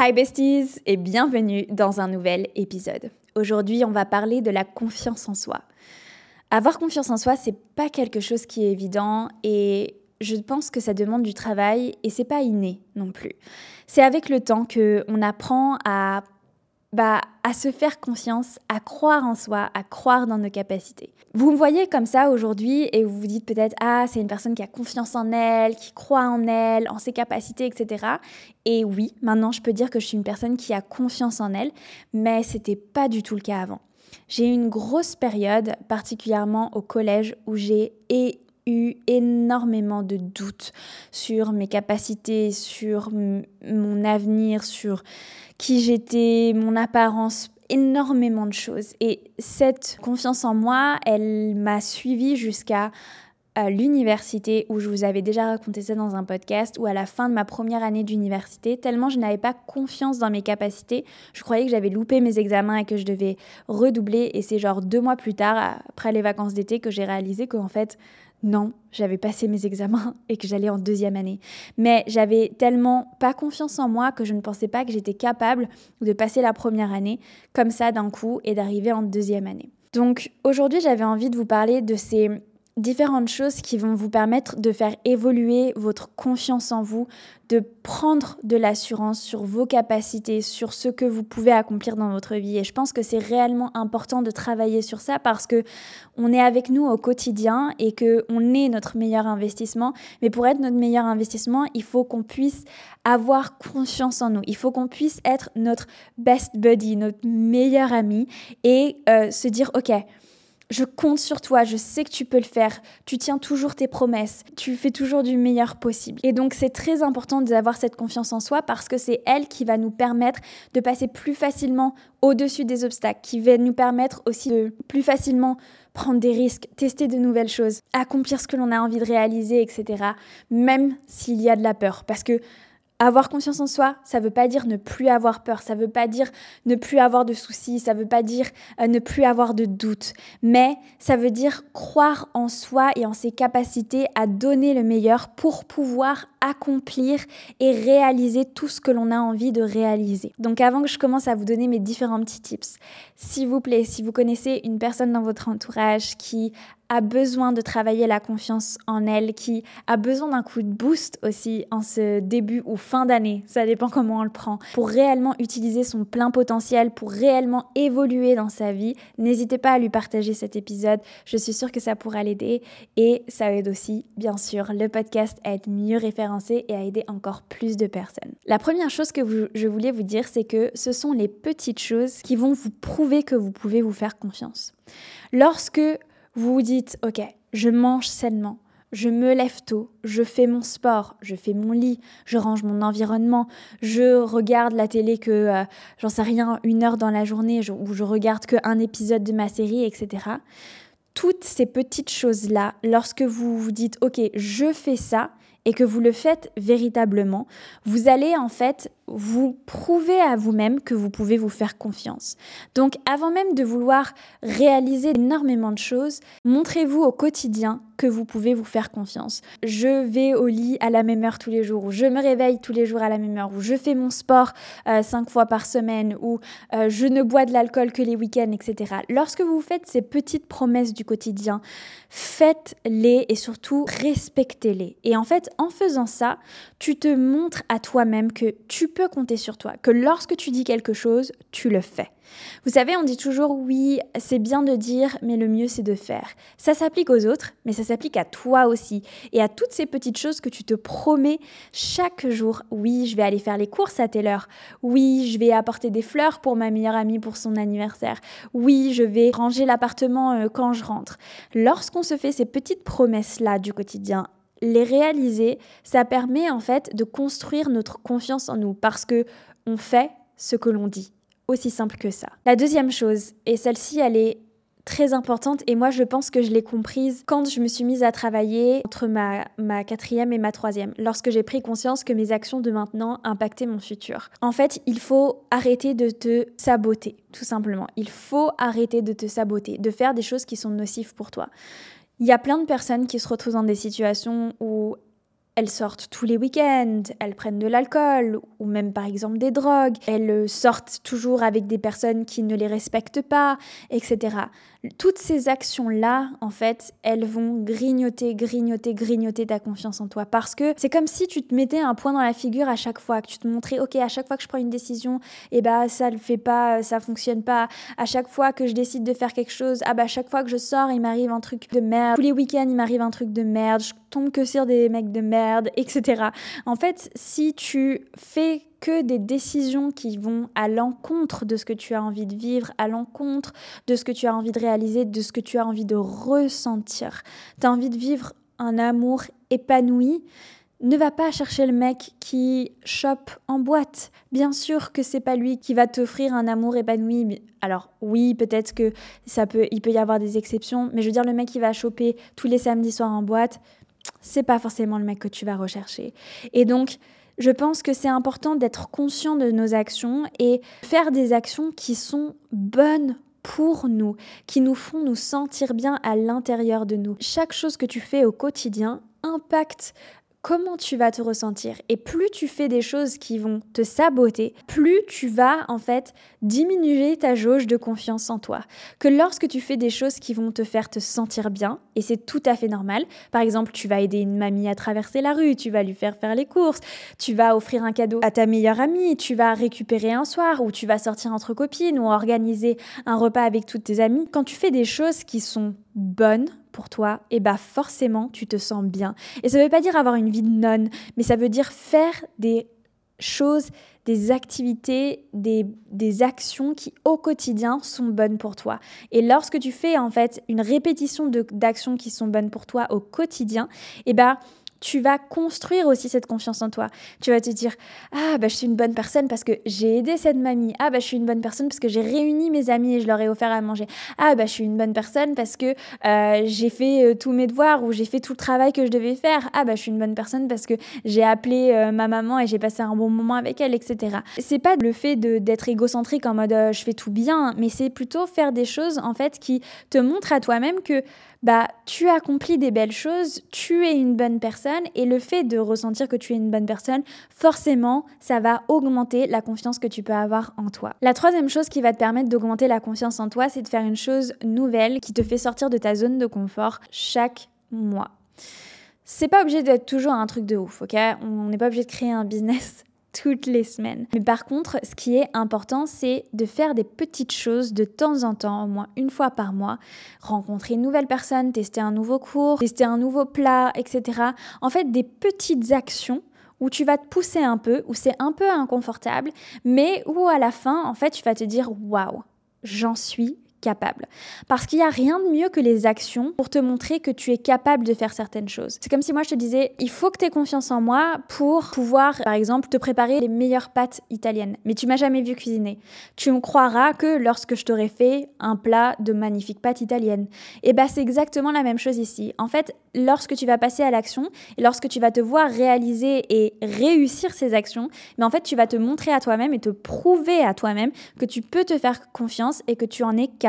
Hi besties et bienvenue dans un nouvel épisode. Aujourd'hui, on va parler de la confiance en soi. Avoir confiance en soi, c'est pas quelque chose qui est évident et je pense que ça demande du travail et c'est pas inné non plus. C'est avec le temps que on apprend à bah, à se faire confiance, à croire en soi, à croire dans nos capacités. Vous me voyez comme ça aujourd'hui et vous vous dites peut-être ah c'est une personne qui a confiance en elle, qui croit en elle, en ses capacités, etc. Et oui, maintenant je peux dire que je suis une personne qui a confiance en elle, mais c'était pas du tout le cas avant. J'ai eu une grosse période, particulièrement au collège, où j'ai eu énormément de doutes sur mes capacités, sur mon avenir, sur qui j'étais, mon apparence, énormément de choses. Et cette confiance en moi, elle m'a suivie jusqu'à l'université où je vous avais déjà raconté ça dans un podcast ou à la fin de ma première année d'université, tellement je n'avais pas confiance dans mes capacités. Je croyais que j'avais loupé mes examens et que je devais redoubler. Et c'est genre deux mois plus tard, après les vacances d'été, que j'ai réalisé qu'en fait, non, j'avais passé mes examens et que j'allais en deuxième année. Mais j'avais tellement pas confiance en moi que je ne pensais pas que j'étais capable de passer la première année comme ça d'un coup et d'arriver en deuxième année. Donc aujourd'hui, j'avais envie de vous parler de ces différentes choses qui vont vous permettre de faire évoluer votre confiance en vous, de prendre de l'assurance sur vos capacités, sur ce que vous pouvez accomplir dans votre vie. Et je pense que c'est réellement important de travailler sur ça parce que on est avec nous au quotidien et que on est notre meilleur investissement. Mais pour être notre meilleur investissement, il faut qu'on puisse avoir confiance en nous. Il faut qu'on puisse être notre best buddy, notre meilleur ami et euh, se dire ok je compte sur toi, je sais que tu peux le faire, tu tiens toujours tes promesses, tu fais toujours du meilleur possible. Et donc c'est très important d'avoir cette confiance en soi parce que c'est elle qui va nous permettre de passer plus facilement au-dessus des obstacles, qui va nous permettre aussi de plus facilement prendre des risques, tester de nouvelles choses, accomplir ce que l'on a envie de réaliser, etc. Même s'il y a de la peur. Parce que avoir confiance en soi, ça ne veut pas dire ne plus avoir peur, ça ne veut pas dire ne plus avoir de soucis, ça ne veut pas dire euh, ne plus avoir de doutes, mais ça veut dire croire en soi et en ses capacités à donner le meilleur pour pouvoir accomplir et réaliser tout ce que l'on a envie de réaliser. Donc avant que je commence à vous donner mes différents petits tips, s'il vous plaît, si vous connaissez une personne dans votre entourage qui a besoin de travailler la confiance en elle, qui a besoin d'un coup de boost aussi en ce début ou fin d'année, ça dépend comment on le prend, pour réellement utiliser son plein potentiel, pour réellement évoluer dans sa vie, n'hésitez pas à lui partager cet épisode, je suis sûre que ça pourra l'aider et ça aide aussi, bien sûr, le podcast à être mieux référencé et à aider encore plus de personnes. La première chose que je voulais vous dire, c'est que ce sont les petites choses qui vont vous prouver que vous pouvez vous faire confiance. Lorsque vous vous dites, ok, je mange sainement, je me lève tôt, je fais mon sport, je fais mon lit, je range mon environnement, je regarde la télé que, euh, j'en sais rien, une heure dans la journée, ou je regarde qu'un épisode de ma série, etc. Toutes ces petites choses-là, lorsque vous vous dites, ok, je fais ça, et que vous le faites véritablement, vous allez en fait vous prouver à vous-même que vous pouvez vous faire confiance. Donc avant même de vouloir réaliser énormément de choses, montrez-vous au quotidien que vous pouvez vous faire confiance. Je vais au lit à la même heure tous les jours, ou je me réveille tous les jours à la même heure, ou je fais mon sport euh, cinq fois par semaine, ou euh, je ne bois de l'alcool que les week-ends, etc. Lorsque vous faites ces petites promesses du quotidien, faites-les et surtout respectez-les. Et en fait, en faisant ça, tu te montres à toi-même que tu peux compter sur toi, que lorsque tu dis quelque chose, tu le fais. Vous savez, on dit toujours oui, c'est bien de dire, mais le mieux c'est de faire. Ça s'applique aux autres, mais ça s'applique à toi aussi et à toutes ces petites choses que tu te promets chaque jour. Oui, je vais aller faire les courses à telle heure. Oui, je vais apporter des fleurs pour ma meilleure amie pour son anniversaire. Oui, je vais ranger l'appartement euh, quand je rentre. Lorsqu'on se fait ces petites promesses-là du quotidien, les réaliser, ça permet en fait de construire notre confiance en nous parce que on fait ce que l'on dit. Aussi simple que ça. La deuxième chose, et celle-ci, elle est très importante et moi je pense que je l'ai comprise quand je me suis mise à travailler entre ma, ma quatrième et ma troisième, lorsque j'ai pris conscience que mes actions de maintenant impactaient mon futur. En fait, il faut arrêter de te saboter, tout simplement. Il faut arrêter de te saboter, de faire des choses qui sont nocives pour toi. Il y a plein de personnes qui se retrouvent dans des situations où elles sortent tous les week-ends, elles prennent de l'alcool ou même par exemple des drogues, elles sortent toujours avec des personnes qui ne les respectent pas, etc. Toutes ces actions-là, en fait, elles vont grignoter, grignoter, grignoter ta confiance en toi. Parce que c'est comme si tu te mettais un point dans la figure à chaque fois, que tu te montrais, ok, à chaque fois que je prends une décision, eh bah ça le fait pas, ça fonctionne pas. À chaque fois que je décide de faire quelque chose, ah bah à chaque fois que je sors, il m'arrive un truc de merde. Tous les week-ends, il m'arrive un truc de merde. Je tombe que sur des mecs de merde, etc. En fait, si tu fais que des décisions qui vont à l'encontre de ce que tu as envie de vivre, à l'encontre de ce que tu as envie de réaliser, de ce que tu as envie de ressentir. Tu as envie de vivre un amour épanoui. Ne va pas chercher le mec qui chope en boîte. Bien sûr que c'est pas lui qui va t'offrir un amour épanoui. Alors oui, peut-être que ça peut, il peut y avoir des exceptions, mais je veux dire le mec qui va choper tous les samedis soirs en boîte, c'est pas forcément le mec que tu vas rechercher. Et donc je pense que c'est important d'être conscient de nos actions et faire des actions qui sont bonnes pour nous, qui nous font nous sentir bien à l'intérieur de nous. Chaque chose que tu fais au quotidien impacte comment tu vas te ressentir. Et plus tu fais des choses qui vont te saboter, plus tu vas en fait diminuer ta jauge de confiance en toi. Que lorsque tu fais des choses qui vont te faire te sentir bien, et c'est tout à fait normal, par exemple tu vas aider une mamie à traverser la rue, tu vas lui faire faire les courses, tu vas offrir un cadeau à ta meilleure amie, tu vas récupérer un soir, ou tu vas sortir entre copines, ou organiser un repas avec toutes tes amies. Quand tu fais des choses qui sont bonnes toi, et eh bah forcément tu te sens bien. Et ça veut pas dire avoir une vie de nonne, mais ça veut dire faire des choses, des activités, des, des actions qui au quotidien sont bonnes pour toi. Et lorsque tu fais en fait une répétition d'actions qui sont bonnes pour toi au quotidien, et eh bah tu vas construire aussi cette confiance en toi. Tu vas te dire ah bah je suis une bonne personne parce que j'ai aidé cette mamie. Ah bah je suis une bonne personne parce que j'ai réuni mes amis et je leur ai offert à manger. Ah bah je suis une bonne personne parce que euh, j'ai fait euh, tous mes devoirs ou j'ai fait tout le travail que je devais faire. Ah bah je suis une bonne personne parce que j'ai appelé euh, ma maman et j'ai passé un bon moment avec elle, etc. C'est pas le fait d'être égocentrique en mode je fais tout bien, mais c'est plutôt faire des choses en fait qui te montrent à toi-même que bah tu accomplis des belles choses, tu es une bonne personne et le fait de ressentir que tu es une bonne personne, forcément, ça va augmenter la confiance que tu peux avoir en toi. La troisième chose qui va te permettre d'augmenter la confiance en toi, c'est de faire une chose nouvelle qui te fait sortir de ta zone de confort chaque mois. C'est pas obligé d'être toujours un truc de ouf, ok? On n'est pas obligé de créer un business toutes les semaines. Mais par contre, ce qui est important, c'est de faire des petites choses de temps en temps, au moins une fois par mois, rencontrer une nouvelle personne, tester un nouveau cours, tester un nouveau plat, etc. En fait, des petites actions où tu vas te pousser un peu, où c'est un peu inconfortable, mais où à la fin, en fait, tu vas te dire waouh, j'en suis capable. Parce qu'il n'y a rien de mieux que les actions pour te montrer que tu es capable de faire certaines choses. C'est comme si moi je te disais, il faut que tu aies confiance en moi pour pouvoir, par exemple, te préparer les meilleures pâtes italiennes. Mais tu m'as jamais vu cuisiner. Tu me croiras que lorsque je t'aurai fait un plat de magnifiques pâtes italiennes. Et bah c'est exactement la même chose ici. En fait, lorsque tu vas passer à l'action lorsque tu vas te voir réaliser et réussir ces actions, mais en fait tu vas te montrer à toi-même et te prouver à toi-même que tu peux te faire confiance et que tu en es capable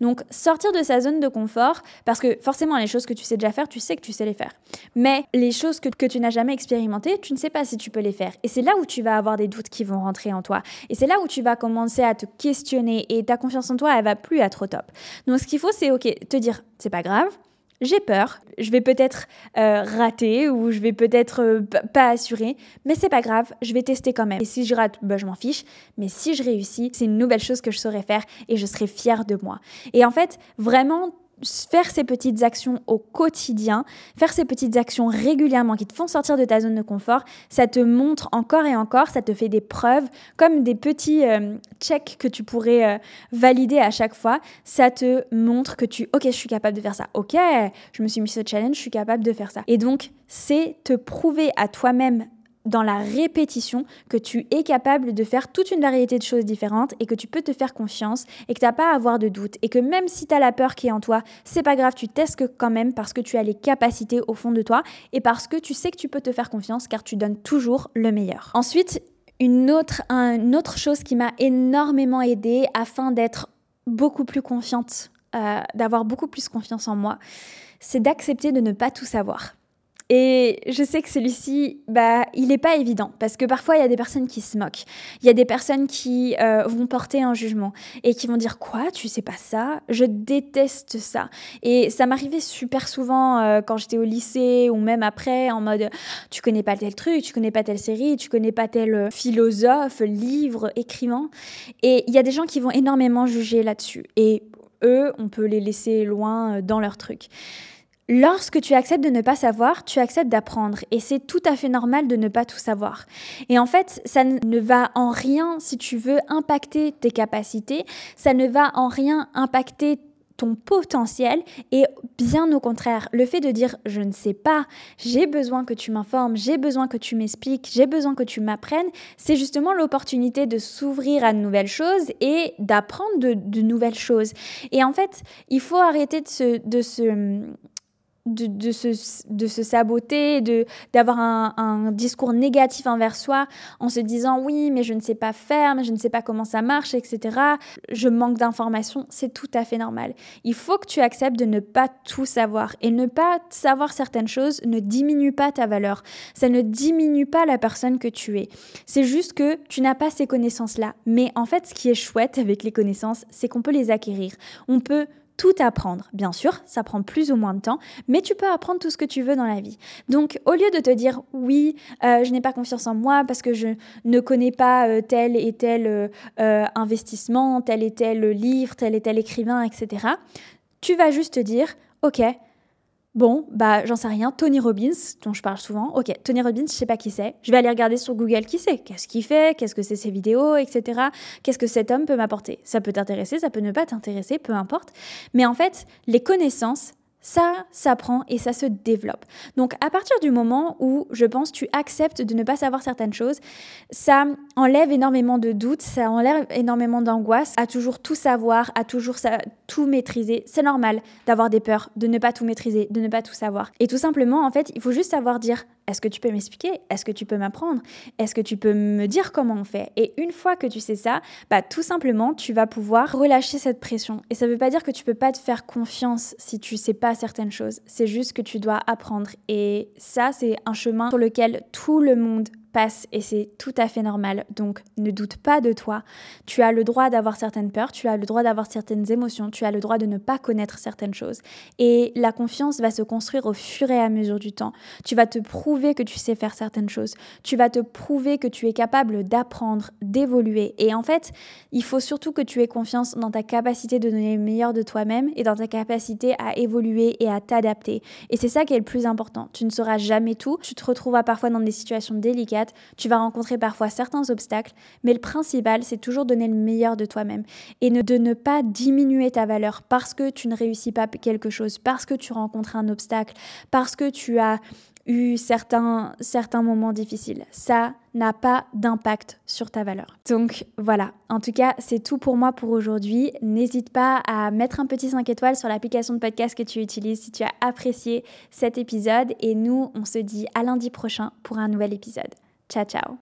donc sortir de sa zone de confort, parce que forcément les choses que tu sais déjà faire, tu sais que tu sais les faire. Mais les choses que, que tu n'as jamais expérimentées, tu ne sais pas si tu peux les faire. Et c'est là où tu vas avoir des doutes qui vont rentrer en toi. Et c'est là où tu vas commencer à te questionner et ta confiance en toi, elle va plus être au top. Donc ce qu'il faut, c'est ok, te dire, c'est pas grave, j'ai peur, je vais peut-être euh, rater ou je vais peut-être euh, pas assurer, mais c'est pas grave, je vais tester quand même. Et si je rate, bah, je m'en fiche, mais si je réussis, c'est une nouvelle chose que je saurais faire et je serai fière de moi. Et en fait, vraiment faire ces petites actions au quotidien, faire ces petites actions régulièrement qui te font sortir de ta zone de confort, ça te montre encore et encore, ça te fait des preuves, comme des petits euh, checks que tu pourrais euh, valider à chaque fois. Ça te montre que tu, ok, je suis capable de faire ça. Ok, je me suis mis ce challenge, je suis capable de faire ça. Et donc, c'est te prouver à toi-même dans la répétition que tu es capable de faire toute une variété de choses différentes et que tu peux te faire confiance et que tu n'as pas à avoir de doute et que même si tu as la peur qui est en toi, c'est pas grave, tu testes quand même parce que tu as les capacités au fond de toi et parce que tu sais que tu peux te faire confiance car tu donnes toujours le meilleur. Ensuite, une autre, chose qui m'a énormément aidée afin d'être beaucoup plus confiante, euh, d'avoir beaucoup plus confiance en moi, c'est d'accepter de ne pas tout savoir. Et je sais que celui-ci, bah, il n'est pas évident parce que parfois il y a des personnes qui se moquent, il y a des personnes qui euh, vont porter un jugement et qui vont dire quoi, tu sais pas ça, je déteste ça. Et ça m'arrivait super souvent euh, quand j'étais au lycée ou même après en mode tu connais pas tel truc, tu connais pas telle série, tu connais pas tel euh, philosophe, livre, écrivain. Et il y a des gens qui vont énormément juger là-dessus. Et eux, on peut les laisser loin dans leur truc. Lorsque tu acceptes de ne pas savoir, tu acceptes d'apprendre et c'est tout à fait normal de ne pas tout savoir. Et en fait, ça ne va en rien, si tu veux, impacter tes capacités, ça ne va en rien impacter ton potentiel et bien au contraire, le fait de dire je ne sais pas, j'ai besoin que tu m'informes, j'ai besoin que tu m'expliques, j'ai besoin que tu m'apprennes, c'est justement l'opportunité de s'ouvrir à de nouvelles choses et d'apprendre de, nouvelles choses. Et en fait, il faut arrêter de se, de, se, de se saboter, de, d'avoir un, discours négatif envers soi en se disant oui, mais je ne sais pas faire, mais je ne sais pas comment ça marche, etc. Je manque d'informations, c'est tout à fait normal. Il faut que tu acceptes de ne pas tout savoir et ne pas savoir certaines choses ne diminue pas ta valeur. Ça ne diminue pas la personne que tu es. C'est juste que tu n'as pas ces connaissances-là. Mais en fait, ce qui est chouette avec les connaissances, c'est qu'on peut les acquérir. On peut tout apprendre. Bien sûr, ça prend plus ou moins de temps, mais tu peux apprendre tout ce que tu veux dans la vie. Donc, au lieu de te dire oui, euh, je n'ai pas confiance en moi parce que je ne connais pas euh, tel et tel euh, investissement, tel et tel livre, tel et tel écrivain, etc., tu vas juste te dire, ok, Bon, bah j'en sais rien, Tony Robbins, dont je parle souvent. Ok, Tony Robbins, je sais pas qui c'est. Je vais aller regarder sur Google qui c'est, qu'est-ce qu'il fait, qu'est-ce que c'est ses vidéos, etc. Qu'est-ce que cet homme peut m'apporter? Ça peut t'intéresser, ça peut ne pas t'intéresser, peu importe. Mais en fait, les connaissances, ça s'apprend et ça se développe. Donc à partir du moment où je pense tu acceptes de ne pas savoir certaines choses, ça enlève énormément de doutes, ça enlève énormément d'angoisse à toujours tout savoir, à toujours tout maîtriser. C'est normal d'avoir des peurs, de ne pas tout maîtriser, de ne pas tout savoir. Et tout simplement en fait, il faut juste savoir dire est-ce que tu peux m'expliquer? Est-ce que tu peux m'apprendre? Est-ce que tu peux me dire comment on fait? Et une fois que tu sais ça, bah tout simplement, tu vas pouvoir relâcher cette pression. Et ça ne veut pas dire que tu peux pas te faire confiance si tu sais pas certaines choses. C'est juste que tu dois apprendre. Et ça, c'est un chemin sur lequel tout le monde passe et c'est tout à fait normal. Donc ne doute pas de toi. Tu as le droit d'avoir certaines peurs, tu as le droit d'avoir certaines émotions, tu as le droit de ne pas connaître certaines choses. Et la confiance va se construire au fur et à mesure du temps. Tu vas te prouver que tu sais faire certaines choses. Tu vas te prouver que tu es capable d'apprendre, d'évoluer. Et en fait, il faut surtout que tu aies confiance dans ta capacité de donner le meilleur de toi-même et dans ta capacité à évoluer et à t'adapter. Et c'est ça qui est le plus important. Tu ne seras jamais tout. Tu te retrouveras parfois dans des situations délicates tu vas rencontrer parfois certains obstacles, mais le principal, c'est toujours donner le meilleur de toi-même et de ne pas diminuer ta valeur parce que tu ne réussis pas quelque chose, parce que tu rencontres un obstacle, parce que tu as eu certains, certains moments difficiles. Ça n'a pas d'impact sur ta valeur. Donc voilà, en tout cas, c'est tout pour moi pour aujourd'hui. N'hésite pas à mettre un petit 5 étoiles sur l'application de podcast que tu utilises si tu as apprécié cet épisode. Et nous, on se dit à lundi prochain pour un nouvel épisode. Ciao, ciao